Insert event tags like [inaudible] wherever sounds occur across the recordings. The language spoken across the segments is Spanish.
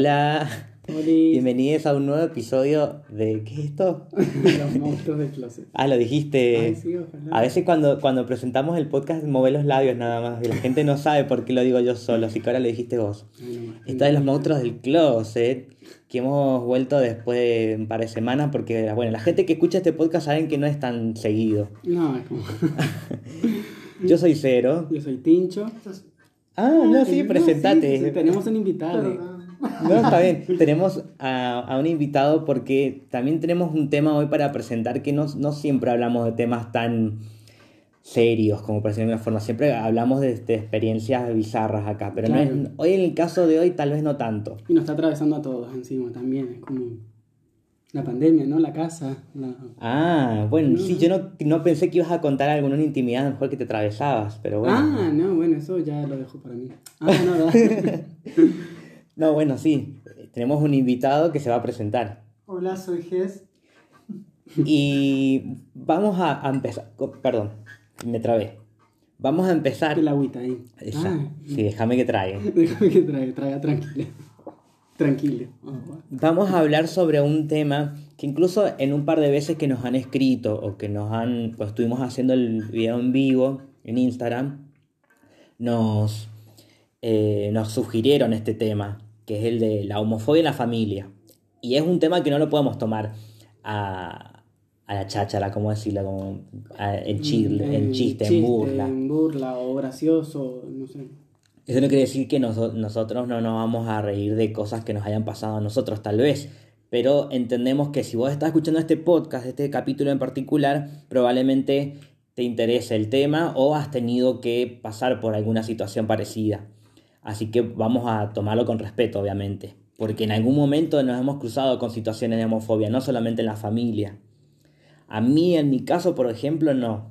Hola, bienvenidos a un nuevo episodio de... ¿Qué es esto? [laughs] Los monstruos del closet. Ah, lo dijiste. Ay, sí, ojalá. A veces cuando, cuando presentamos el podcast mueve los labios nada más y la gente no sabe por qué lo digo yo solo, así que ahora lo dijiste vos. Ay, no. Esta de los monstruos del closet, que hemos vuelto después de un par de semanas porque, bueno, la gente que escucha este podcast saben que no es tan seguido. No, es como... [laughs] Yo soy Cero. Yo soy Tincho. Ah, no, sí, no, presentate. sí, sí, tenemos un invitado. No, está bien. Tenemos a, a un invitado porque también tenemos un tema hoy para presentar que no, no siempre hablamos de temas tan serios, como por decirlo de alguna forma. Siempre hablamos de, de experiencias bizarras acá, pero no es- Claro. hoy en el caso de hoy tal vez no tanto. Y nos está atravesando a todos encima también. Es como la pandemia, ¿no? La casa. la- Ah, bueno, sí, yo no, no pensé que ibas a contar alguna intimidad mejor que te atravesabas, pero bueno. Ah, no, bueno, eso ya lo dejo para mí. Ah, no. [laughs] No, bueno, sí. Tenemos un invitado que se va a presentar. Hola, soy Ges. Y vamos a, a empezar. Perdón, me trabé. Vamos a empezar. el agüita ahí. Esa. Ah, Sí, déjame que trague. déjame que traiga, traiga, tranquilo. Tranquilo. Ah, Vamos a hablar sobre un tema que incluso en un par de veces que nos han escrito o que nos han, pues estuvimos haciendo el video en vivo en Instagram, nos, eh, nos sugirieron este tema, que es el de la homofobia en la familia. Y es un tema que no lo podemos tomar a, a la cháchara, como decirlo, como a- en, chile, en chiste, en burla. En burla o gracioso, no sé. Eso no quiere decir que noso- nosotros no nos vamos a reír de cosas que nos hayan pasado a nosotros, tal vez. Pero entendemos que si vos estás escuchando este podcast, este capítulo en particular, probablemente te interese el tema o has tenido que pasar por alguna situación parecida. Así que vamos a tomarlo con respeto, obviamente. Porque en algún momento nos hemos cruzado con situaciones de homofobia, no solamente en la familia. A mí, en mi caso, por ejemplo, no.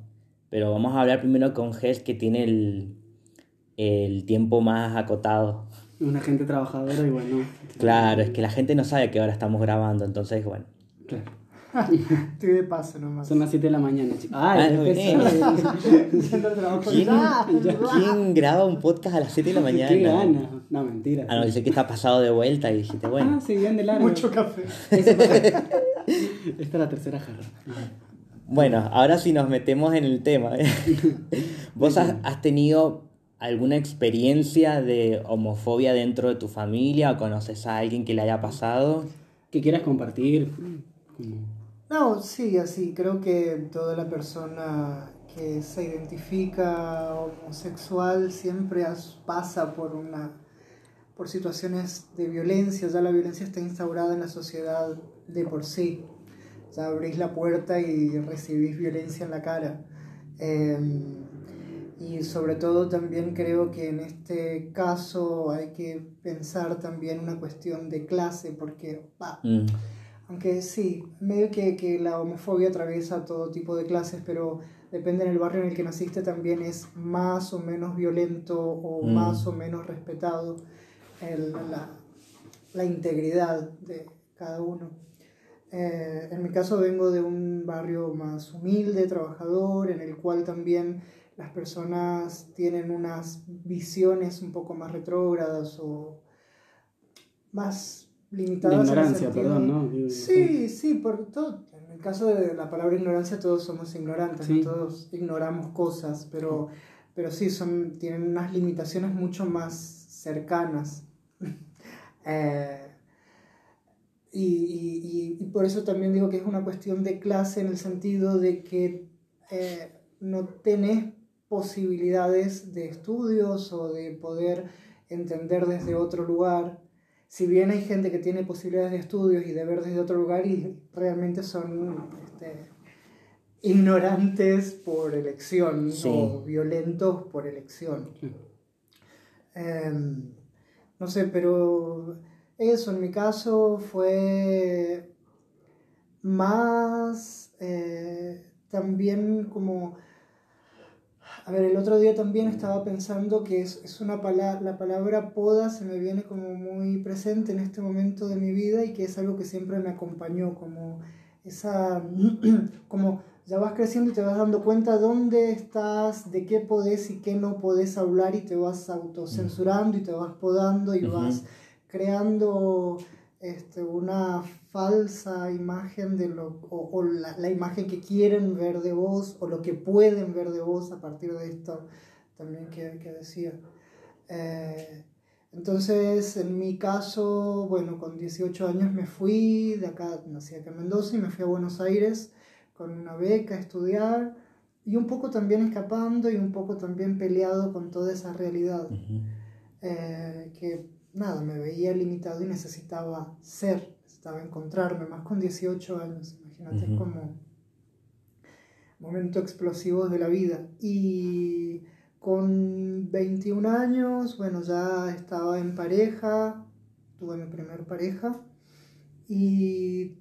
Pero vamos a hablar primero con Ges, que tiene el, el tiempo más acotado. Una gente trabajadora y bueno. Claro, es que la gente no sabe que ahora estamos grabando, entonces, bueno. Claro. [laughs] Estoy de paso nomás. Son las 7 de la mañana, chicos. Ah, no. [laughs] ¿Quién, quién graba un podcast a las 7 de la [laughs] mañana? Qué gana. No, mentira. Ah, no, dice que está pasado de vuelta y dijiste, Ah, bueno. sí, bien de largo. Mucho café. Esta es la tercera jarra. Bueno, ahora sí nos metemos en el tema. ¿eh? ¿Vos has, has tenido alguna experiencia de homofobia dentro de tu familia o conoces a alguien que le haya pasado? ¿Qué quieras compartir? Como- No, sí, así. Creo que toda la persona que se identifica homosexual siempre as- pasa por una por situaciones de violencia. Ya la violencia está instaurada en la sociedad de por sí. Ya abrís la puerta y recibís violencia en la cara. Eh, y sobre todo también creo que en este caso hay que pensar también una cuestión de clase, porque Mm, aunque sí, medio que, que la homofobia atraviesa todo tipo de clases, pero depende en el barrio en el que naciste también es más o menos violento o Mm. más o menos respetado el- la, la integridad de cada uno. Eh, en mi caso vengo de un barrio más humilde, trabajador, en el cual también las personas tienen unas visiones un poco más retrógradas o más limitadas. en el ignorancia, perdón, ¿no? Sí, sí, por todo. En el caso de la palabra ignorancia, todos somos ignorantes, Sí. ¿no? todos ignoramos cosas, pero, pero sí, son, tienen unas limitaciones mucho más cercanas. [laughs] Eh, y, y- y- y por eso también digo que es una cuestión de clase en el sentido de que eh, no tenés posibilidades de estudios o de poder entender desde otro lugar. Si bien hay gente que tiene posibilidades de estudios y de ver desde otro lugar y realmente son este, ignorantes por elección Sí. o violentos por elección. Sí. Em, no sé, pero eso en mi caso fue más eh, también como... A ver, el otro día también estaba pensando que es, es una palabra, la palabra poda se me viene como muy presente en este momento de mi vida y que es algo que siempre me acompañó, como esa, [clears throat] como ya vas creciendo y te vas dando cuenta dónde estás, de qué podés y qué no podés hablar y te vas autocensurando y te vas podando y vas creando este, una falsa imagen de lo, o, o la, la, imagen que quieren ver de vos o lo que pueden ver de vos a partir de esto también que, que decía. Eh, entonces, en mi caso, bueno, con 18 años me fui de acá, nací acá en Mendoza y me fui a Buenos Aires con una beca a estudiar y un poco también escapando y un poco también peleado con toda esa realidad. Uh -huh. eh, que nada, me veía limitado y necesitaba ser, necesitaba encontrarme, más con 18 años, imagínate uh -huh. como momento explosivo de la vida. Y con 21 años, bueno, ya estaba en pareja, tuve mi primer pareja y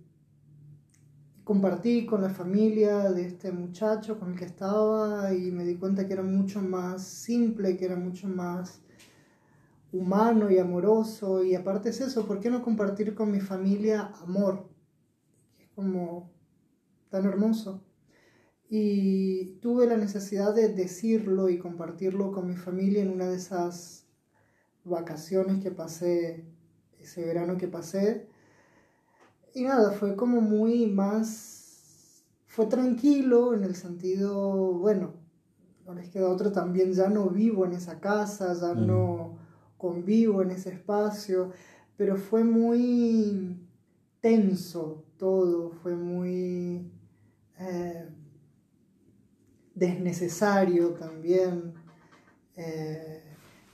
compartí con la familia de este muchacho con el que estaba y me di cuenta que era mucho más simple, que era mucho más humano y amoroso y aparte es eso, ¿por qué no compartir con mi familia amor? Es como tan hermoso. Y tuve la necesidad de decirlo y compartirlo con mi familia en una de esas vacaciones que pasé, ese verano que pasé. Y nada, fue como muy más, fue tranquilo en el sentido, bueno, no les queda otro también, ya no vivo en esa casa, ya mm. no convivo en ese espacio, pero fue muy tenso todo, fue muy... Eh, desnecesario también. Eh,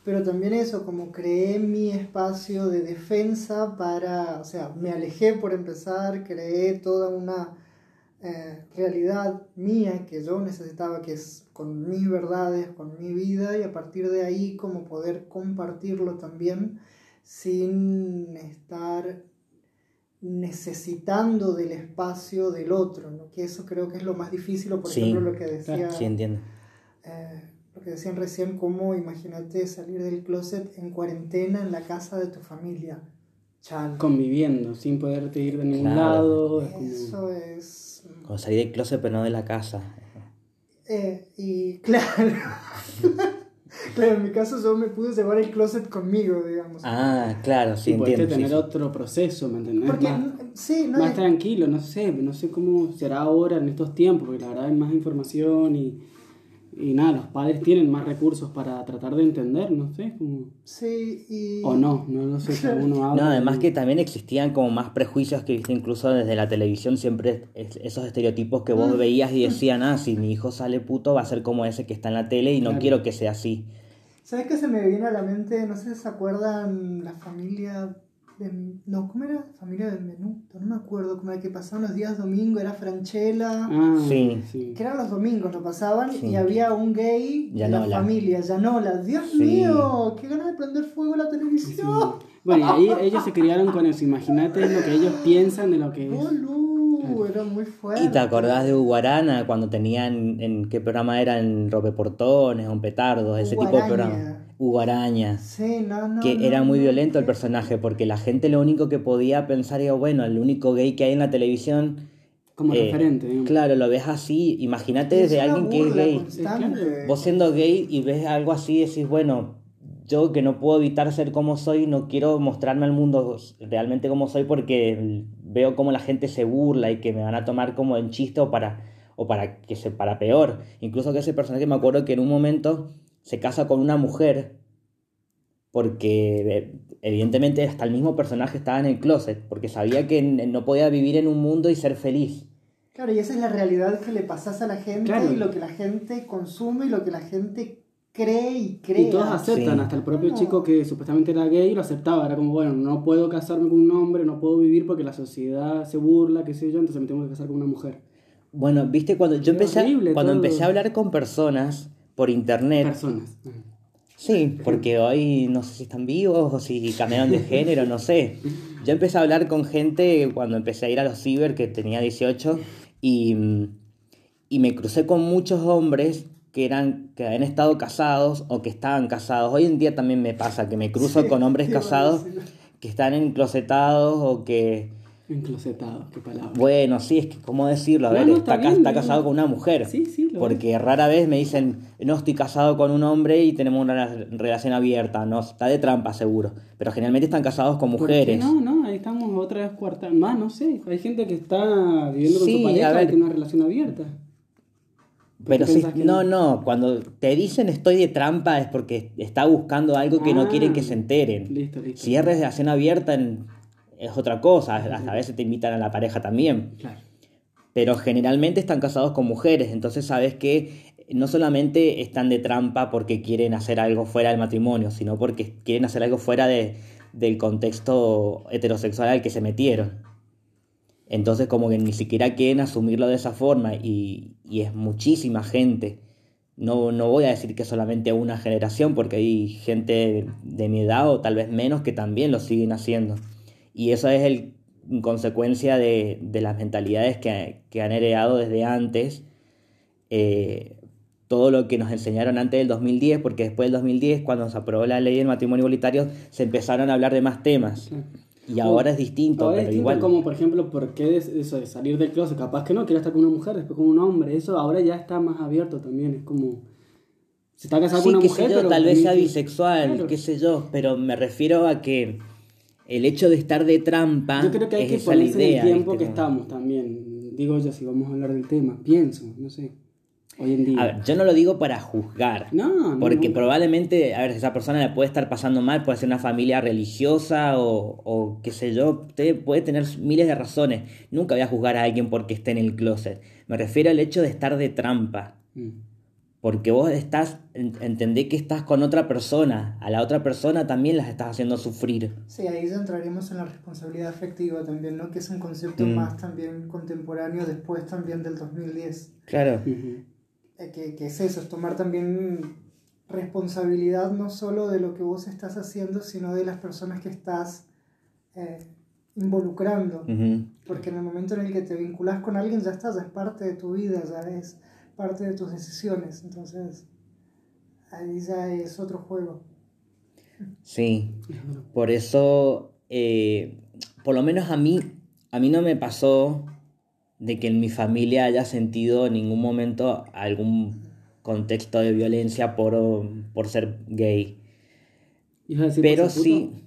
pero también eso, como creé mi espacio de defensa para, o sea, me alejé por empezar, creé toda una eh, realidad mía que yo necesitaba, que es con mis verdades, con mi vida, y a partir de ahí como poder compartirlo también sin estar necesitando del espacio del otro, ¿no? que eso creo que es lo más difícil, o por sí, ejemplo lo que decía, sí, entiendo. Eh, lo que decían recién, cómo imagínate salir del closet en cuarentena en la casa de tu familia. Chan. Conviviendo, sin poderte ir de ningún claro. lado. Eso es... Como salir del closet pero no de la casa. Eh, y claro. [laughs] Claro, en mi caso yo me pude llevar el closet conmigo, digamos. Ah, claro, sí, y entiendo. tener sí, otro proceso, ¿me entendés? Porque, más, sí, no más es... tranquilo, no sé, no sé cómo será ahora en estos tiempos, porque la verdad hay más información y, y nada, los padres tienen más recursos para tratar de entender, no sé, como... Sí, y... O no, no, no sé, cada uno [laughs] habla. No, además que también existían como más prejuicios que viste incluso desde la televisión, siempre esos estereotipos que vos Mm. veías y [laughs] decían, ah, si mi hijo sale puto va a ser como ese que está en la tele y no Claro. quiero que sea así. ¿Sabes qué se me viene a la mente? No sé si se acuerdan la familia de... No, ¿cómo era? Familia del Menuto, no me acuerdo. Como el que pasaban los días domingo, era Franchella. Ah, Sí. sí. Que eran los domingos, lo pasaban Sí. y había un gay de la familia, Yanola. Dios Sí. mío, qué ganas de prender fuego la Sí. televisión. Bueno, y ahí ellos se criaron con eso, imagínate lo que ellos piensan de lo que es. Boludo, era muy fuerte. ¿Y te acordás de Uguarana cuando tenían, en qué programa era, en Ropeportones o en Petardos, ese tipo de Uguaraña. Programa? Uguaraña. Sí, no, no. que no, era muy no. violento el personaje, porque la gente lo único que podía pensar era, bueno, el único gay que hay en la televisión, Como Eh, referente, digamos. claro, lo ves así, imagínate Es desde alguien que es gay. constante. Vos siendo gay y ves algo así, decís, bueno, yo que no puedo evitar ser como soy, no quiero mostrarme al mundo realmente como soy porque veo como la gente se burla y que me van a tomar como en chiste o para, o para que se para peor. Incluso que ese personaje me acuerdo que en un momento se casa con una mujer porque eh, evidentemente hasta el mismo personaje estaba en el closet, porque sabía que no podía vivir en un mundo y ser feliz. Claro, y esa es la realidad que le pasas a la gente Claro. y lo que la gente consume y lo que la gente cree y crea. Y todos aceptan, Sí. hasta el propio chico que supuestamente era gay lo aceptaba, era como, bueno, no puedo casarme con un hombre, no puedo vivir porque la sociedad se burla, qué sé yo, entonces me tengo que casar con una mujer. Bueno, viste, cuando yo Qué empecé, horrible cuando todo. empecé a hablar con personas por internet, Personas. sí, porque hoy no sé si están vivos o si cambiaron de género, no sé. Yo empecé a hablar con gente cuando empecé a ir a los ciber, que tenía 18, y, y me crucé con muchos hombres que eran que habían estado casados o que estaban casados. Hoy en día también me pasa que me cruzo Sí, con hombres casados que están enclosetados o que Enclosetado, qué palabra. Bueno, sí, es que, ¿cómo decirlo? A No, ver, no, está, está ca- bien, está no. casado con una mujer. Sí, sí, lo Porque rara vez me dicen, no estoy casado con un hombre y tenemos una relación abierta. No, está de trampa seguro. Pero generalmente están casados con ¿Por qué mujeres. No, no, ahí estamos otra vez cuarta. Más, no sé. Hay gente que está viviendo con Sí, su pareja a ver. y tiene una relación abierta. Pero sí, que no, no? cuando te dicen estoy de trampa es porque está buscando algo que no Ah, quieren que se enteren. Listo, listo. Si es relación abierta en- es otra cosa, a veces te invitan a la pareja también. Claro. Pero generalmente están casados con mujeres, entonces sabes que no solamente están de trampa porque quieren hacer algo fuera del matrimonio, sino porque quieren hacer algo fuera de, del contexto heterosexual al que se metieron. Entonces como que ni siquiera quieren asumirlo de esa forma y, y es muchísima gente. No, no voy a decir que solamente una generación, porque hay gente de mi edad o tal vez menos que también lo siguen haciendo. Y eso es el, en consecuencia de, de las mentalidades que, que han heredado desde antes. eh, todo lo que nos enseñaron antes del 2010, porque después del 2010, cuando se aprobó la ley del matrimonio igualitario, se empezaron a hablar de más temas. Y ahora es distinto, Ahora es distinto igual. como, por ejemplo, ¿por qué es- eso de salir del closet? Capaz que no, quiero estar con una mujer, después con un hombre. Eso ahora ya está más abierto también. Es como. Se está casado Sí, con una qué mujer, sé yo, pero tal vez sea bisexual, Claro. qué sé yo, pero me refiero a que el hecho de estar de trampa Yo creo que hay es que la ponerse en idea, el tiempo ¿viste? que estamos también. Digo yo, si vamos a hablar del tema. Pienso, no sé. Hoy en día. A ver, yo no lo digo para juzgar. No, no, Porque no. probablemente, a ver, esa persona le puede estar pasando mal, puede ser una familia religiosa o, o qué sé yo, usted puede tener miles de razones. Nunca voy a juzgar a alguien porque esté en el closet. Me refiero al hecho de estar de trampa. Mm. Porque vos estás, en- entendé que estás con otra persona. A la otra persona también las estás haciendo sufrir. Sí, ahí ya entraríamos en la responsabilidad afectiva también, ¿no? Que es un concepto Mm. más también contemporáneo después también del 2010. Claro. Ujú. Eh, que, que es eso, es tomar también responsabilidad no solo de lo que vos estás haciendo, sino de las personas que estás eh, involucrando. Ujú. Porque en el momento en el que te vinculas con alguien ya estás, ya es parte de tu vida, ya es parte de tus decisiones. Entonces, ahí ya es otro juego. Sí. Por eso, eh, por lo menos a mí, a mí no me pasó de que en mi familia haya sentido en ningún momento algún contexto de violencia por, por ser gay. ¿Ibas a decir Pero sí.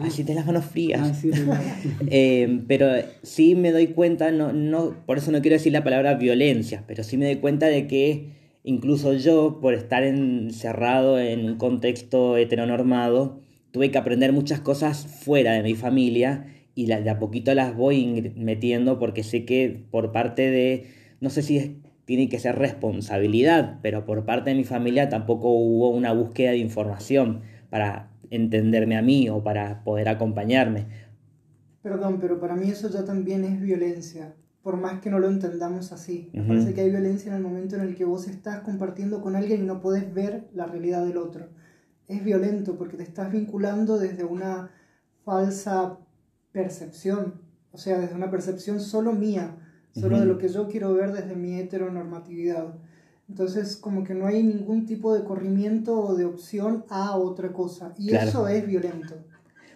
Así te las manos frías. Ah, sí. [laughs] Eh, pero sí me doy cuenta, no, no, por eso no quiero decir la palabra violencia, pero sí me doy cuenta de que incluso yo, por estar encerrado en un contexto heteronormado, tuve que aprender muchas cosas fuera de mi familia y de a poquito las voy metiendo porque sé que por parte de, no sé si es- tiene que ser responsabilidad, pero por parte de mi familia tampoco hubo una búsqueda de información para entenderme a mí o para poder acompañarme. Perdón, pero para mí eso ya también es violencia, por más que no lo entendamos así. Me parece que hay violencia en el momento en el que vos estás compartiendo con alguien y no podés ver la realidad del otro. Es violento porque te estás vinculando desde una falsa percepción, o sea, desde una percepción solo mía, solo de lo que yo quiero ver desde mi heteronormatividad. Entonces, como que no hay ningún tipo de corrimiento o de opción a otra cosa. Y Claro. eso es violento.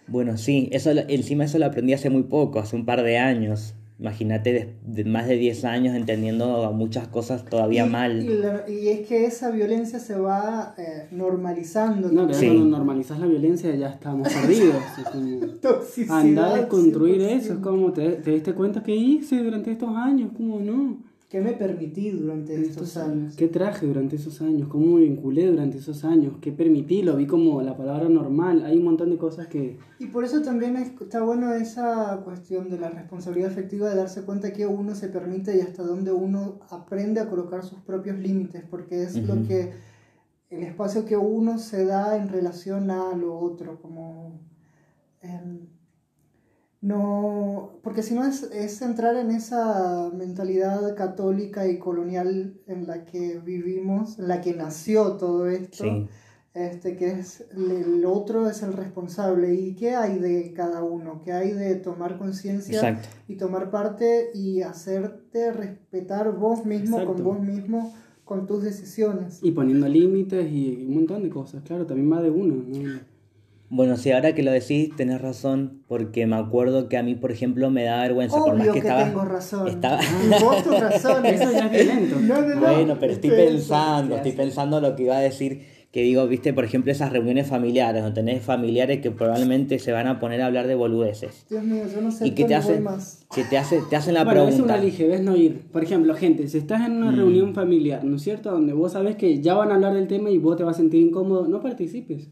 Bueno, sí, eso lo- encima eso lo aprendí hace muy poco, hace un par de años. Imagínate de, de más de 10 años entendiendo muchas cosas todavía y, mal. Y, la- y es que esa violencia se va eh, normalizando. No, que Sí. cuando normalizas la violencia ya estamos perdidos. Es como, [laughs] Toxicidad. Anda a desconstruir 100%. eso. Es como, ¿te, te diste cuenta que hice durante estos años? ¿Cómo no? ¿Qué me permití durante estos años? ¿Qué traje durante esos años? ¿Cómo me vinculé durante esos años? ¿Qué permití? Lo vi como la palabra normal. Hay un montón de cosas que... Y por eso también es- está bueno esa cuestión de la responsabilidad afectiva de darse cuenta que uno se permite y hasta dónde uno aprende a colocar sus propios límites, porque es lo Ujú. que el espacio que uno se da en relación a lo otro, como no, porque si no es, es entrar en esa mentalidad católica y colonial en la que vivimos, en la que nació todo esto Sí, este, que es el otro es el responsable y qué hay de cada uno, qué hay de tomar conciencia y tomar parte y hacerte respetar vos mismo Exacto. con vos mismo con tus decisiones. Y poniendo límites y un montón de cosas. Claro, también va de uno. ¿no? Bueno, sí, ahora que lo decís, tenés razón, porque me acuerdo que a mí, por ejemplo, me da vergüenza. por más Obvio que, que, estaba, tengo razón. estaba- Y [laughs] vos tus razones. Eso ya es violento. No, no, no. Bueno, pero estoy Eso. pensando, ¿qué estoy pensando lo que iba a decir, que digo, viste, por ejemplo, esas reuniones familiares, donde tenés familiares que probablemente se van a poner a hablar de boludeces. Dios mío, yo no sé Y que te hacen, más. que te, hace, te hacen la bueno, eso pregunta. uno elige, ves no ir. Por ejemplo, gente, si estás en una Mm. reunión familiar, ¿no es cierto? Donde vos sabes que ya van a hablar del tema y vos te vas a sentir incómodo, no participes.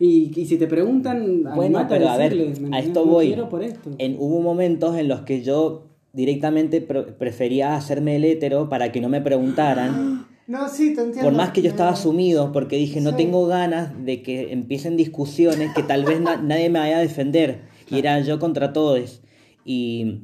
Y, y si te preguntan, Bueno, pero a ver, decirles, ¿me a esto No voy. quiero por esto. En, hubo momentos en los que yo directamente pre- prefería hacerme el hétero para que no me preguntaran. [gasps] No, sí, te entiendo. Por más que yo estaba sumido, porque dije, no Sí. tengo ganas de que empiecen discusiones que tal vez na- nadie me vaya a defender. Y era yo contra todos. Y,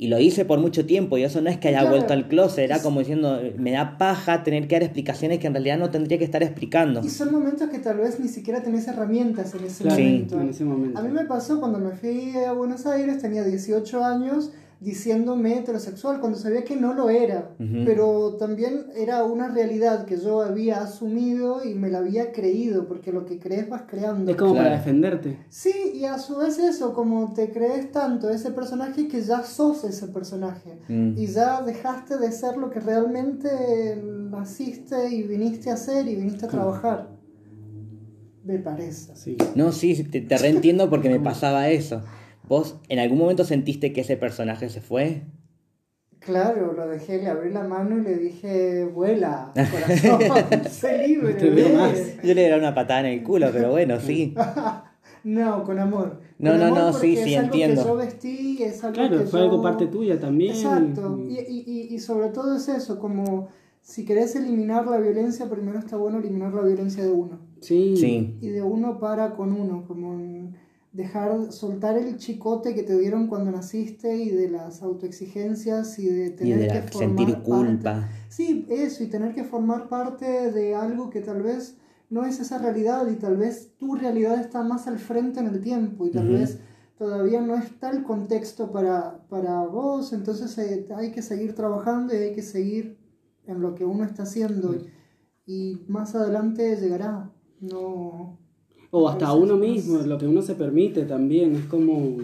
y lo hice por mucho tiempo. Y eso no es que haya Claro. vuelto al closet. Era como diciendo, me da paja tener que dar explicaciones que en realidad no tendría que estar explicando. Y son momentos que tal vez ni siquiera tenés herramientas en ese Claro, Sí. momento. en ese momento. A mí me pasó cuando me fui a Buenos Aires, tenía 18 años, diciéndome heterosexual, cuando sabía que no lo era. Pero también era una realidad que yo había asumido y me la había creído, porque lo que crees vas creando. Es como Claro. para defenderte. Sí, y a su vez eso, como te crees tanto ese personaje que ya sos ese personaje. Mm. Y ya dejaste de ser lo que realmente naciste y viniste a hacer y viniste a trabajar. Me parece. Sí. No, sí, te, te reentiendo porque me [laughs] pasaba eso. ¿Vos en algún momento sentiste que ese personaje se fue? Claro, lo dejé, le abrí la mano y le dije, vuela, [laughs] corazón, sé libre. No te veo ve". más. Yo le era una patada en el culo, pero bueno, sí. [laughs] No, con amor. No, Con no, amor no, sí, sí, es algo entiendo. que yo vestí, es algo Claro, que fue yo- algo parte tuya también. Exacto. Y- Y, y, y, y sobre todo es eso, como si querés eliminar la violencia, primero está bueno eliminar la violencia de uno. Sí. Sí. Y de uno para con uno, como en dejar, soltar el chicote que te dieron cuando naciste y de las autoexigencias y de Y tener que formar sentir parte- culpa. Sí, eso, y tener que formar parte de algo que tal vez no es esa realidad y tal vez tu realidad está más al frente en el tiempo y tal vez todavía no está el contexto para, para vos, entonces eh, hay que seguir trabajando y hay que seguir en lo que uno está haciendo y más adelante llegará. No. O hasta uno mismo, lo que uno se permite también. Es como.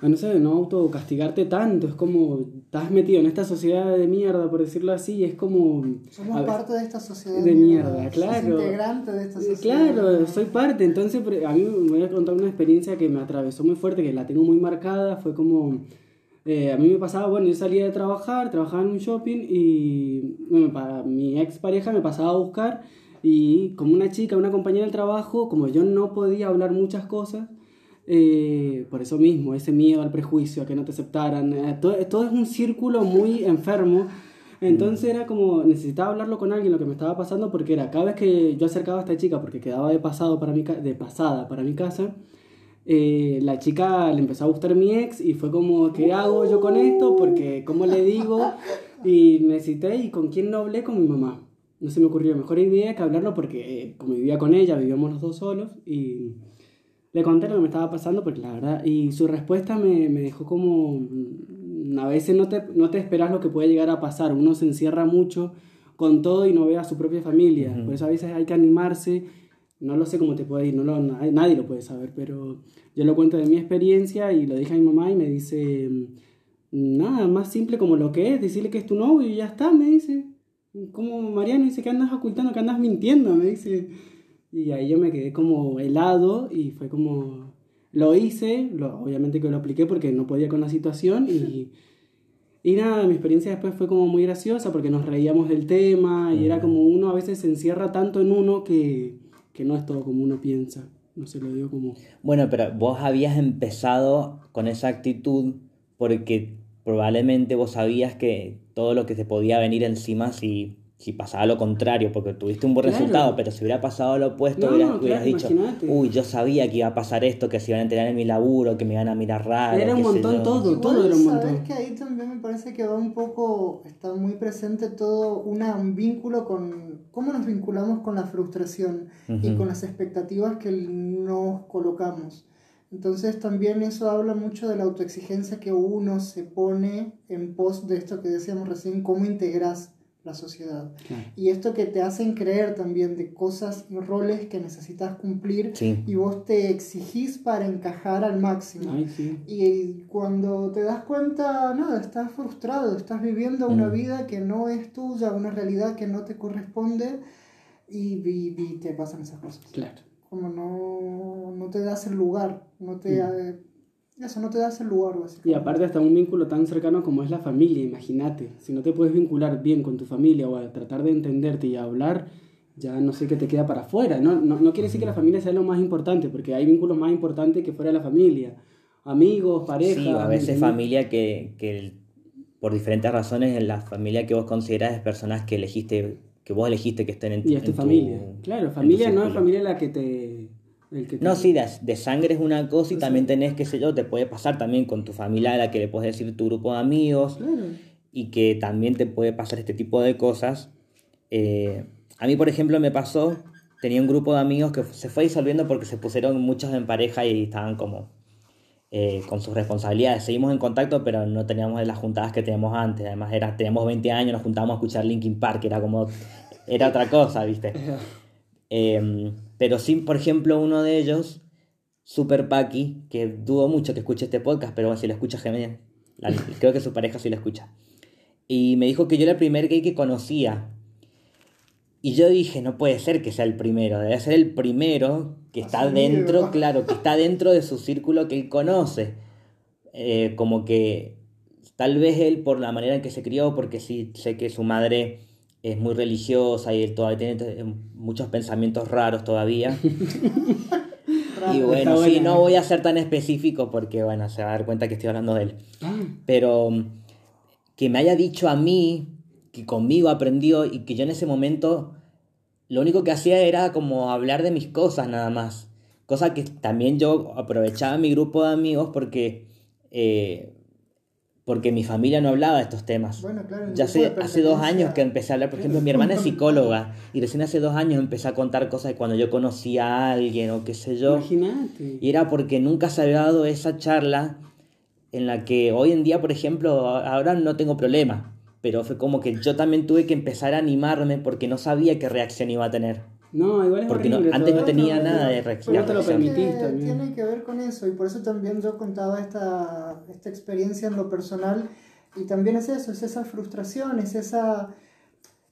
No sé, no autocastigarte tanto. Es como. Estás metido en esta sociedad de mierda, por decirlo así. Es como. Somos parte de esta sociedad. de mierda, claro. integrante de esta sociedad. Claro, soy parte. Entonces, a mí me voy a contar una experiencia que me atravesó muy fuerte, que la tengo muy marcada. Fue como. eh, a mí me pasaba, bueno, yo salía de trabajar, trabajaba en un shopping y bueno, para mi ex pareja me pasaba a buscar y como una chica, una compañera del trabajo, como yo no podía hablar muchas cosas, eh, por eso mismo, ese miedo al prejuicio, a que no te aceptaran, eh, todo, todo es un círculo muy enfermo. Entonces era como, necesitaba hablarlo con alguien lo que me estaba pasando porque era cada vez que yo acercaba a esta chica porque quedaba de pasado para mi de pasada para mi casa, eh, la chica le empezó a gustar mi ex y fue como, ¿qué hago yo con esto? Porque, ¿cómo le digo? [laughs] Y me cité y con quién no hablé, con mi mamá. No se me ocurrió mejor idea que hablarlo porque eh, como vivía con ella, vivíamos los dos solos y le conté lo que me estaba pasando porque la verdad, y su respuesta me, me dejó como, mm, a veces no te, no te esperas lo que puede llegar a pasar, uno se encierra mucho con todo y no ve a su propia familia, por eso a veces hay que animarse, no lo sé cómo te puede ir, no lo, na- nadie lo puede saber, pero yo lo cuento de mi experiencia y lo dije a mi mamá y me dice, nada, más simple como lo que es, decirle que es tu novio y ya está, me dice. Como Mariano dice que andas ocultando, que andas mintiendo, me dice. Y ahí yo me quedé como helado y fue como... Lo hice, lo, obviamente que lo apliqué porque no podía con la situación y, y nada, mi experiencia después fue como muy graciosa porque nos reíamos del tema y era como uno a veces se encierra tanto en uno que, que no es todo como uno piensa. No se lo digo como... Bueno, pero vos habías empezado con esa actitud porque probablemente vos sabías que todo lo que te podía venir encima si, si pasaba lo contrario, porque tuviste un buen Claro. resultado, pero si hubiera pasado lo opuesto, No, hubieras, claro, hubieras dicho, uy, yo sabía que iba a pasar esto, que se iban a enterar en mi laburo, que me iban a mirar raro. Era un montón yo". todo. Igual era un sabes montón. que ahí también me parece que va un poco, está muy presente todo una, un vínculo con cómo nos vinculamos con la frustración y con las expectativas que nos colocamos. Entonces también eso habla mucho de la autoexigencia que uno se pone en pos de esto que decíamos recién, cómo integras la sociedad. Claro. Y esto que te hacen creer también de cosas y roles que necesitas cumplir Sí. y vos te exigís para encajar al máximo. Ay, sí. Y cuando te das cuenta, nada, estás frustrado, estás viviendo una Mm. vida que no es tuya, una realidad que no te corresponde y, y- y te pasan esas cosas. Claro. Como no, no te das el lugar, no te, eh, eso, no te das el lugar Y básicamente. aparte hasta un vínculo tan cercano como es la familia, imagínate. Si no te puedes vincular bien con tu familia o a tratar de entenderte y a hablar, ya no sé qué te queda para afuera. No, no, no quiere decir que la familia sea lo más importante, porque hay vínculos más importantes que fuera de la familia. Amigos, pareja. Sí, a veces familia que, que el- por diferentes razones en la familia que vos consideras es personas que elegiste, que vos elegiste que estén en tu Y es tu familia. en Claro, tu familia no es familia la que te... El que te- No, sí, de, de sangre es una cosa y también tenés, qué sé yo, te puede pasar también con tu familia a la que le puedes decir tu grupo de amigos Claro. y que también te puede pasar este tipo de cosas. Eh, a mí, por ejemplo, me pasó, tenía un grupo de amigos que se fue disolviendo porque se pusieron muchos en pareja y estaban como eh, con sus responsabilidades. Seguimos en contacto, pero no teníamos las juntadas que teníamos antes. Además, era, teníamos 20 años, nos juntábamos a escuchar Linkin Park, era como, era otra cosa, ¿viste? [laughs] Eh, pero sí, por ejemplo, uno de ellos, Super Paki, que dudo mucho que escuche este podcast, pero bueno, si lo escucha, genial. La- Creo que su pareja sí lo escucha. Y me dijo que yo era el primer gay que conocía. Y yo dije, no puede ser que sea el primero, debe ser el primero que está dentro, claro, que está dentro de su círculo que él conoce. Eh, como que tal vez él por la manera en que se crió, porque sí sé que su madre es muy religiosa y él todavía tiene eh, muchos pensamientos raros todavía. [laughs] Y bueno, sí, no voy a ser tan específico porque, bueno, se va a dar cuenta que estoy hablando de él. Ah, Pero mm, que me haya dicho a mí, que conmigo aprendió y que yo en ese momento lo único que hacía era como hablar de mis cosas nada más. Cosa que también yo aprovechaba mi grupo de amigos porque, eh, porque mi familia no hablaba de estos temas. Bueno, claro, Ya hace, hace dos años que empecé a hablar, por ejemplo, mi hermana es psicóloga y recién hace dos años empecé a contar cosas de cuando yo conocí a alguien o qué sé yo. imagínate. Y era porque nunca se había dado esa charla en la que hoy en día, por ejemplo, ahora no tengo problema. Pero fue como que yo también tuve que empezar a animarme porque no sabía qué reacción iba a tener. No, igual es Porque no- antes no tenía Pero- nada de pero reacción. Ya te lo permitís también. Tiene que ver con eso y por eso también yo contaba esta, esta experiencia en lo personal y también es eso, es esa frustración, es esa...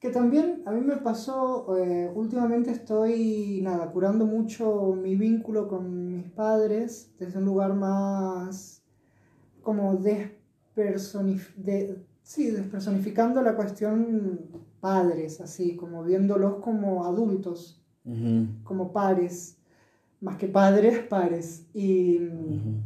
Que también a mí me pasó, eh, últimamente estoy, nada, curando mucho mi vínculo con mis padres desde un lugar más como despersonif de, sí, despersonificando la cuestión padres, así, como viéndolos como adultos como pares, más que padres, pares. Y, ujú.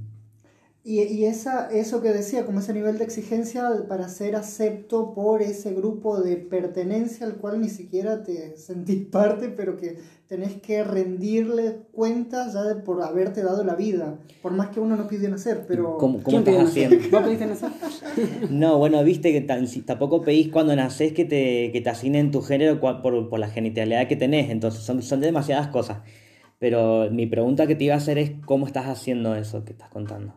Y, y esa, eso que decía, como ese nivel de exigencia para ser acepto por ese grupo de pertenencia al cual ni siquiera te sentís parte, pero que tenés que rendirle cuentas ya de por haberte dado la vida, por más que uno no pidió nacer, pero... ¿Cómo, cómo ¿Quién te estás haciendo? pediste nacer? [laughs] No, bueno, viste que tampoco pedís cuando nacés que te, que te asignen tu género por, por la genitalidad que tenés. Entonces son, son demasiadas cosas. Pero mi pregunta que te iba a hacer es cómo estás haciendo eso que estás contando.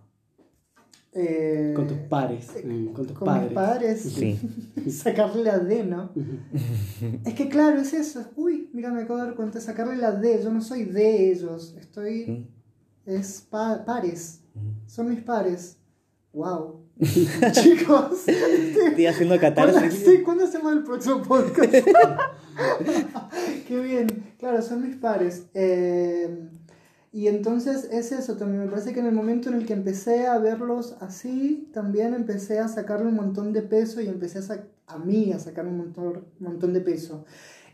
Eh, Con tus pares, eh, con tus con padres. mis padres, Sí. [laughs] sacarle la D, ¿no? Es que claro, es eso. es- Uy, mira, me acabo de dar cuenta, sacarle la D. Yo no soy de ellos, estoy... Es pa- pares. Son mis pares. Wow. [laughs] Chicos, Estoy haciendo ¿cuándo, catarsis. sí, ¿cuándo hacemos el próximo podcast? [laughs] Qué bien. Claro, son mis pares. Eh, y entonces es eso también. Me parece que en el momento en el que empecé a verlos así, también empecé a sacarle un montón de peso y empecé a, a mí a sacar un montón, montón de peso.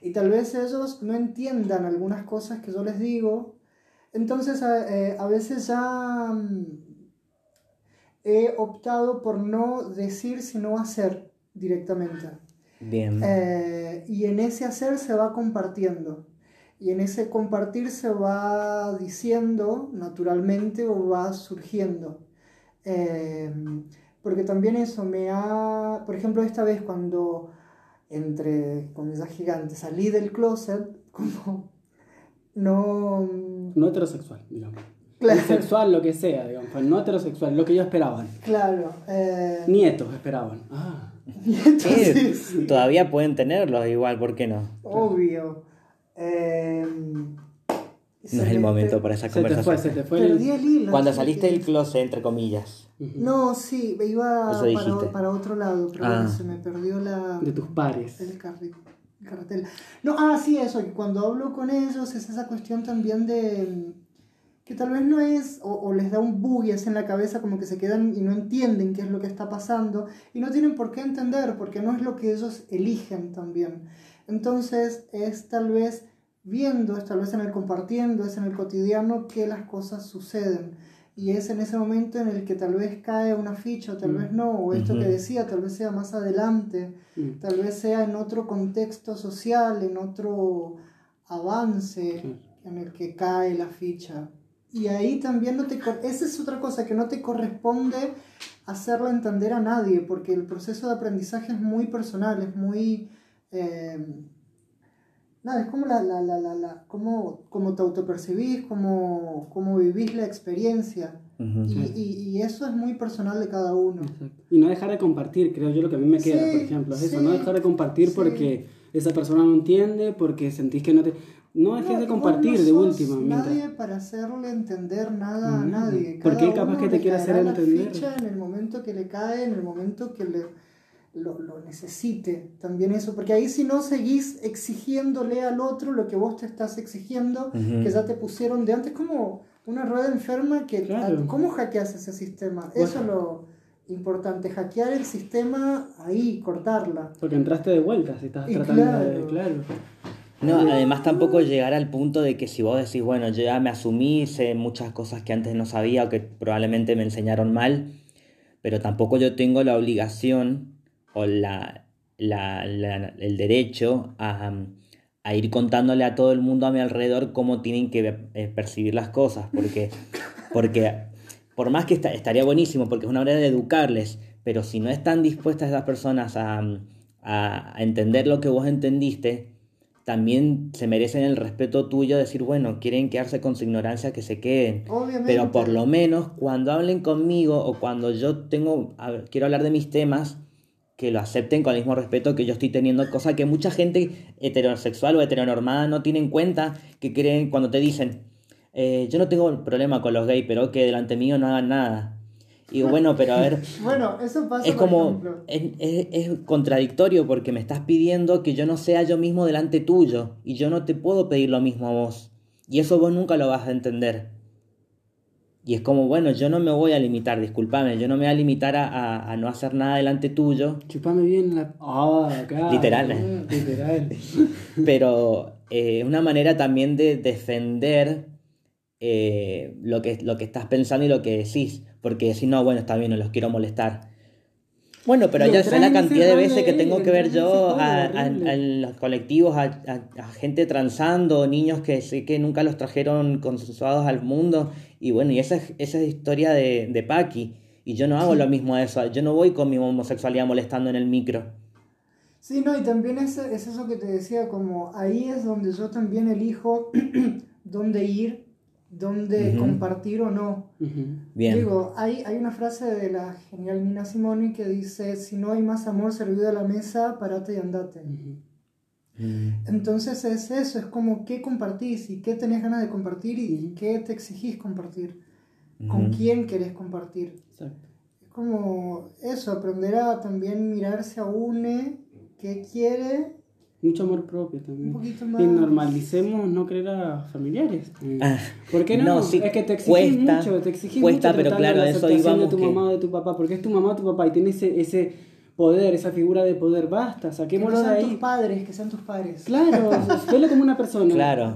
Y tal vez ellos no entiendan algunas cosas que yo les digo. Entonces a, eh, a veces ya mm, he optado por no decir, sino hacer directamente. Bien. Eh, y en ese hacer se va compartiendo. Y en ese compartir se va diciendo naturalmente o va surgiendo. Eh, porque también eso me ha, por ejemplo, esta vez cuando entre comillas gigantes salí del closet, [laughs] como no, No heterosexual, digamos. Claro. Sexual, lo que sea, digamos, pues no heterosexual, lo que ellos esperaban. Claro. eh, Nietos esperaban. Ah. Sí, todavía pueden tenerlos igual, ¿por qué no? Obvio. Eh, se No es el me- momento para esa Se te fue, conversación. se te fue el... Perdí el hilo. Cuando saliste del closet, entre comillas. No, sí, me iba Eso para, otro lado, pero Ah. se me perdió la, De tus pares. el, carri- el cartel. No, ah, sí, eso, que cuando hablo con ellos es esa cuestión también de mm, que tal vez no es, o, o les da un bugues en la cabeza como que se quedan y no entienden qué es lo que está pasando y no tienen por qué entender porque no es lo que ellos eligen también. Entonces es tal vez viendo, es tal vez en el compartiendo, es en el cotidiano que las cosas suceden. Y es en ese momento en el que tal vez cae una ficha o tal Mm. vez no, o esto que decía, tal vez sea más adelante, Mm. tal vez sea en otro contexto social, en otro avance en el que cae la ficha. Y ahí también no te... Esa es otra cosa, que no te corresponde hacerla entender a nadie, porque el proceso de aprendizaje es muy personal, es muy... eh, nada, es como la, la, la, la, la- cómo, cómo te autopercibís, cómo, cómo vivís la experiencia. Ujú. Y, y, y eso es muy personal de cada uno. Exacto. Y no dejar de compartir, creo yo lo que a mí me queda, Sí, por ejemplo, es eso, sí, no dejar de compartir sí. porque esa persona no entiende, porque sentís que no te... No dejes No, de compartir de no sos última. mientras- Nadie para hacerle entender nada a Mm. nadie. Porque Cada capaz uno que te quiere hacer entender. ficha en el momento que le cae, en el momento que le, lo, lo necesite. También eso, porque ahí si no seguís exigiéndole al otro lo que vos te estás exigiendo, que ya te pusieron de antes, como una rueda enferma que... Claro. ¿Cómo hackeas ese sistema? Bueno. Eso es lo importante, hackear el sistema ahí, cortarla. Porque entraste de vuelta, si estás Y tratando de... claro. Claro. No, además tampoco llegar al punto de que si vos decís, bueno, yo ya me asumí, sé muchas cosas que antes no sabía o que probablemente me enseñaron mal, pero tampoco yo tengo la obligación o la, la- la- el derecho a, a ir contándole a todo el mundo a mi alrededor cómo tienen que eh, percibir las cosas, porque, [laughs] porque por más que esta- estaría buenísimo, porque es una manera de educarles, pero si no están dispuestas esas personas a, a- a entender lo que vos entendiste, también se merecen el respeto tuyo, decir, bueno, quieren quedarse con su ignorancia, que se queden. Obviamente. Pero por lo menos cuando hablen conmigo o cuando yo tengo, quiero hablar de mis temas, que lo acepten con el mismo respeto que yo estoy teniendo, cosa que mucha gente heterosexual o heteronormada no tiene en cuenta, que creen cuando te dicen, eh, yo no tengo problema con los gays, pero que delante mío no hagan nada. Y bueno, pero a ver, [laughs] Bueno, eso pasa, es por como, es- es contradictorio porque me estás pidiendo que yo no sea yo mismo delante tuyo y yo no te puedo pedir lo mismo a vos. Y eso vos nunca lo vas a entender. Y es como, bueno, yo no me voy a limitar, discúlpame, yo no me voy a limitar a, a- a no hacer nada delante tuyo, Chupame bien la... Ah, claro. Literal. Mm, [laughs] Literal. pero es una manera también de defender eh, lo, que, lo que estás pensando y lo que decís, porque decís, no, bueno, está bien, no los quiero molestar. Bueno, pero ya sé la cantidad de veces que tengo que ver yo a, a- los colectivos, a, a- gente transando, niños que sé que nunca los trajeron consensuados al mundo. Y bueno, y esa es, esa es historia de, de Paqui. Y yo no hago lo mismo a eso. Yo no voy con mi homosexualidad molestando en el micro. Sí, no, y también es, es eso que te decía, como ahí es donde yo también elijo [clears throat] dónde ir, dónde Ujú. compartir o no. Ujú. Bien. Digo, hay, hay una frase de la genial Nina Simone que dice, si no hay más amor servido a la mesa, parate y andate. Mm. Entonces es eso, es como qué compartís y qué tenés ganas de compartir y qué te exigís compartir, con quién querés compartir. Exacto. Es como eso, aprender a también mirarse a uno, qué quiere, Mucho amor propio también. un poquito más. Y normalicemos no querer a familiares. Ah, ¿Por qué no? no, sí, es que te exigís cuesta, mucho, te exigís cuesta, mucho pero claro, la a eso íbamos de tu que- mamá o de tu papá, porque es tu mamá o tu papá y tiene ese, ese poder, esa figura de poder, basta, que no saquémoslo de sean tus ahí. padres, que sean tus padres. Claro, [laughs] velo como una persona. Claro.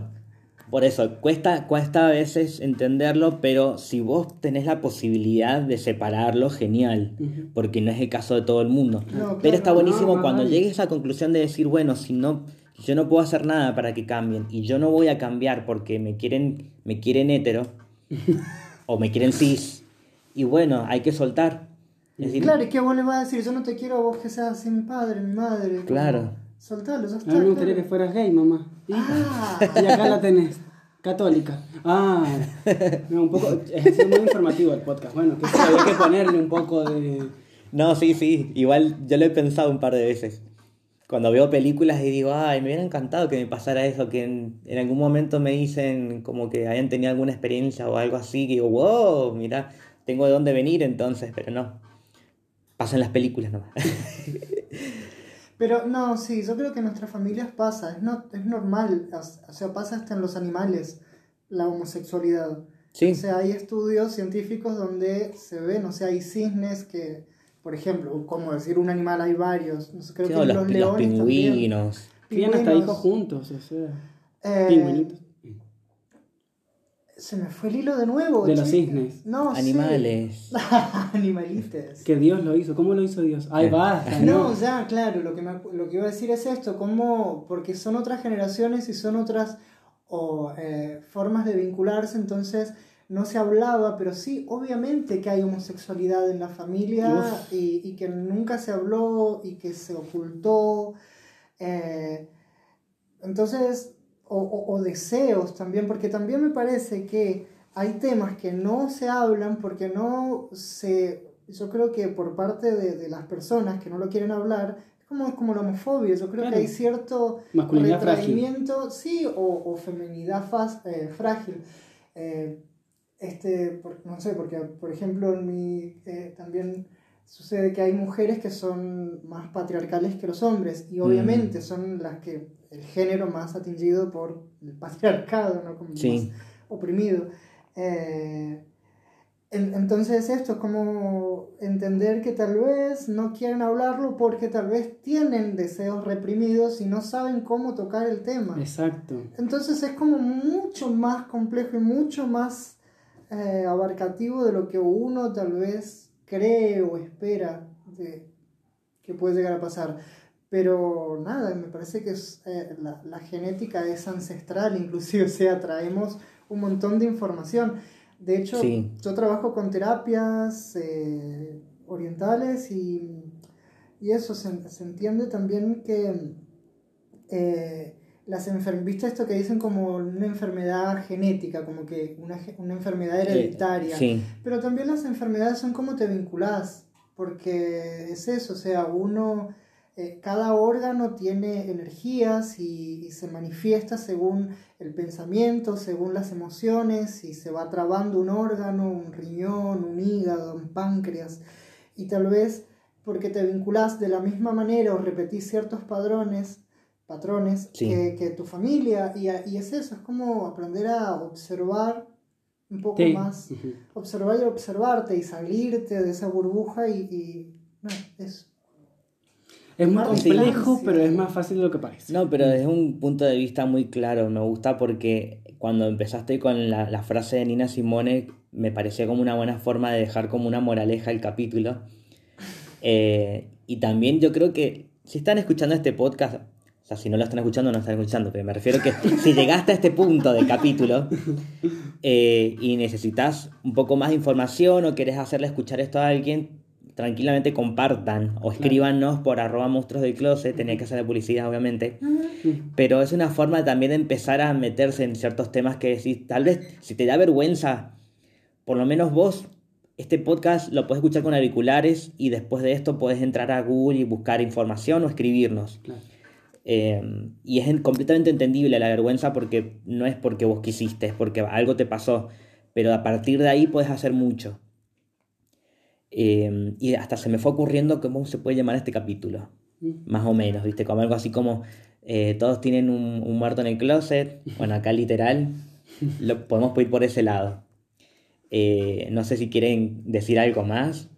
Por eso, cuesta, cuesta a veces entenderlo, pero si vos tenés la posibilidad de separarlo, genial. Porque no es el caso de todo el mundo. No, pero claro, está buenísimo no, cuando llegues a esa conclusión de decir, bueno, si no, yo no puedo hacer nada para que cambien y yo no voy a cambiar porque me quieren, me quieren hetero [laughs] o me quieren cis, y bueno, hay que soltar. Es decir, Claro, ¿y qué vos le vas a decir? Yo no te quiero a vos que seas mi padre, mi madre. Claro. Soltalo, ya A mí me gustaría que fueras gay, mamá. Y, Ah, y acá la tenés. Católica. Ah, no, un poco. Es muy informativo el podcast. Bueno, que había que ponerle un poco de. No, sí, sí. Igual yo lo he pensado un par de veces. Cuando veo películas y digo, ay, me hubiera encantado que me pasara eso, que en, en algún momento me dicen como que hayan tenido alguna experiencia o algo así, que digo, wow, mira, tengo de dónde venir entonces, pero no. Pasan las películas nomás. [laughs] Pero no, sí, yo creo que en nuestras familias pasa, es, no, es normal, o sea, pasa hasta en los animales la homosexualidad. Sí. O sea, hay estudios científicos donde se ven, o sea, hay cisnes que, por ejemplo, como decir un animal hay varios, no sé, creo Sí, que los, los, los leones pingüinos. también. Crían hasta hijos juntos, o sea. eh, Pingüinitos. Se me fue el hilo de nuevo. De los cisnes. No, sí. Animales. [laughs] Animalites. Que Dios lo hizo. ¿Cómo lo hizo Dios? Ay, Eh. basta, No, no. ya, claro, lo que, me lo que iba a decir es esto, como, porque son otras generaciones y son otras o, eh, formas de vincularse, entonces no se hablaba, pero sí, obviamente que hay homosexualidad en la familia y que nunca se habló y que se ocultó. eh, entonces, o, o- o deseos también, porque también me parece que hay temas que no se hablan porque no se, yo creo que por parte de, de las personas que no lo quieren hablar, es como, como la homofobia, yo creo Claro. que hay cierto Masculinidad frágil. retraimiento, sí, o, o feminidad fas- eh, frágil. Eh, este, no sé, porque por ejemplo en mi, eh, también sucede que hay mujeres que son más patriarcales que los hombres y obviamente son las que el género más atingido por el patriarcado, ¿no? Como Sí. más oprimido. Eh, en- entonces esto es como entender que tal vez no quieren hablarlo porque tal vez tienen deseos reprimidos y no saben cómo tocar el tema. Exacto. Entonces es como mucho más complejo y mucho más eh, abarcativo de lo que uno tal vez cree o espera de que puede llegar a pasar. Pero nada, me parece que es, eh, la, la genética es ancestral, inclusive, [laughs] o sea, traemos un montón de información. De hecho, Sí. yo trabajo con terapias eh, orientales y, y eso se, se entiende también que eh, las enfermedades, ¿viste esto que dicen como una enfermedad genética, como que una, una enfermedad hereditaria? Sí. Pero también las enfermedades son cómo te vinculás, porque es eso, o sea, uno, eh, cada órgano tiene energías y, y se manifiesta según el pensamiento, según las emociones, y se va trabando un órgano, un riñón, un hígado, un páncreas, y tal vez porque te vinculás de la misma manera o repetís ciertos padrones, patrones Sí. que, que tu familia, y, es eso, es como aprender a observar un poco Sí. más observar y observarte y salirte de esa burbuja y, y no, es Es Más complejo, pero es más fácil de lo que parece. No, pero desde un punto de vista muy claro, me gusta porque cuando empezaste con la, la frase de Nina Simone, me pareció como una buena forma de dejar como una moraleja el capítulo. [laughs] Eh, y también yo creo que si están escuchando este podcast, o sea, si no lo están escuchando, no están escuchando, pero me refiero que [laughs] si llegaste a este punto del capítulo eh, y necesitas un poco más de información o querés hacerle escuchar esto a alguien, tranquilamente compartan o escríbanos por arroba monstruos del closet, tenía que hacer la publicidad obviamente, pero es una forma también de empezar a meterse en ciertos temas que decís, tal vez si te da vergüenza, por lo menos vos, este podcast lo puedes escuchar con auriculares y después de esto puedes entrar a Google y buscar información o escribirnos. Claro. Eh, y es en- completamente entendible la vergüenza porque no es porque vos quisiste, es porque algo te pasó. Pero a partir de ahí puedes hacer mucho. Eh, y hasta se me fue ocurriendo cómo se puede llamar este capítulo. Mm. Más o menos, ¿viste? Como algo así como eh, todos tienen un, un muerto en el closet. Bueno, acá literal. [laughs] Lo, podemos ir por ese lado. Eh, no sé si quieren decir algo más.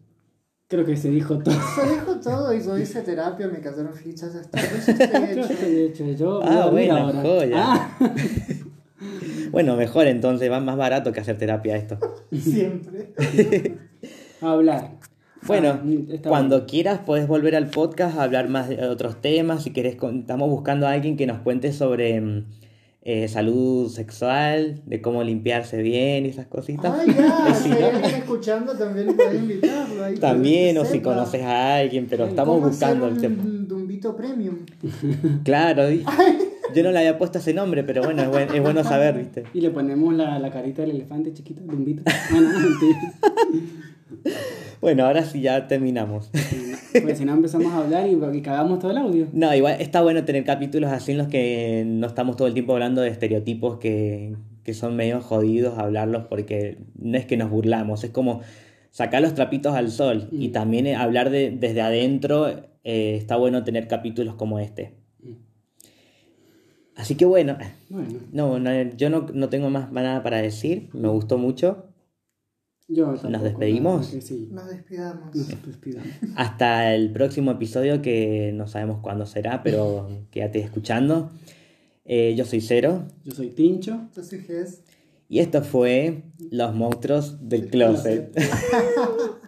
Creo que se dijo todo. se dijo todo y yo hice terapia me cayeron fichas yo estoy [laughs] Yo hecho. yo Ah, bueno, joya. Ah, [laughs] Bueno, mejor entonces, va más barato que hacer terapia esto. siempre hablar. Bueno, Ah, está cuando quieras puedes volver al podcast a hablar más de otros temas. Si querés, estamos buscando a alguien que nos cuente sobre mm, eh, salud sexual, de cómo limpiarse bien y esas cositas. ah ya [laughs] Si no, alguien escuchando también puede [laughs] invitarlo ahí también, o si conoces a alguien, pero estamos ¿Cómo buscando el tema. un dumbito premium [laughs] Claro, y- Yo no le había puesto ese nombre, pero bueno, es, buen- es bueno saber, ¿viste? Y le ponemos la, la carita del elefante chiquito, Dumbito. Ah, no, mentira. [laughs] Bueno, ahora sí ya terminamos. Pues si no empezamos a hablar y, y cagamos todo el audio. No, igual está bueno tener capítulos así en los que no estamos todo el tiempo hablando de estereotipos que, que son medio jodidos hablarlos porque no es que nos burlamos, es como sacar los trapitos al sol y Mm. también eh, hablar de, desde adentro. eh, está bueno tener capítulos como este. Mm. Así que bueno, Bueno, no, no, yo no, no tengo más nada para decir, me gustó mucho. Yo tampoco, despedimos? sí. Nos despidamos. Nos despidamos. Hasta el próximo episodio que no sabemos cuándo será, pero [laughs] quédate escuchando. Eh, yo soy Cero. Yo soy Tincho. Yo soy Gess. Y esto fue Los monstruos del closet. Closet. [laughs]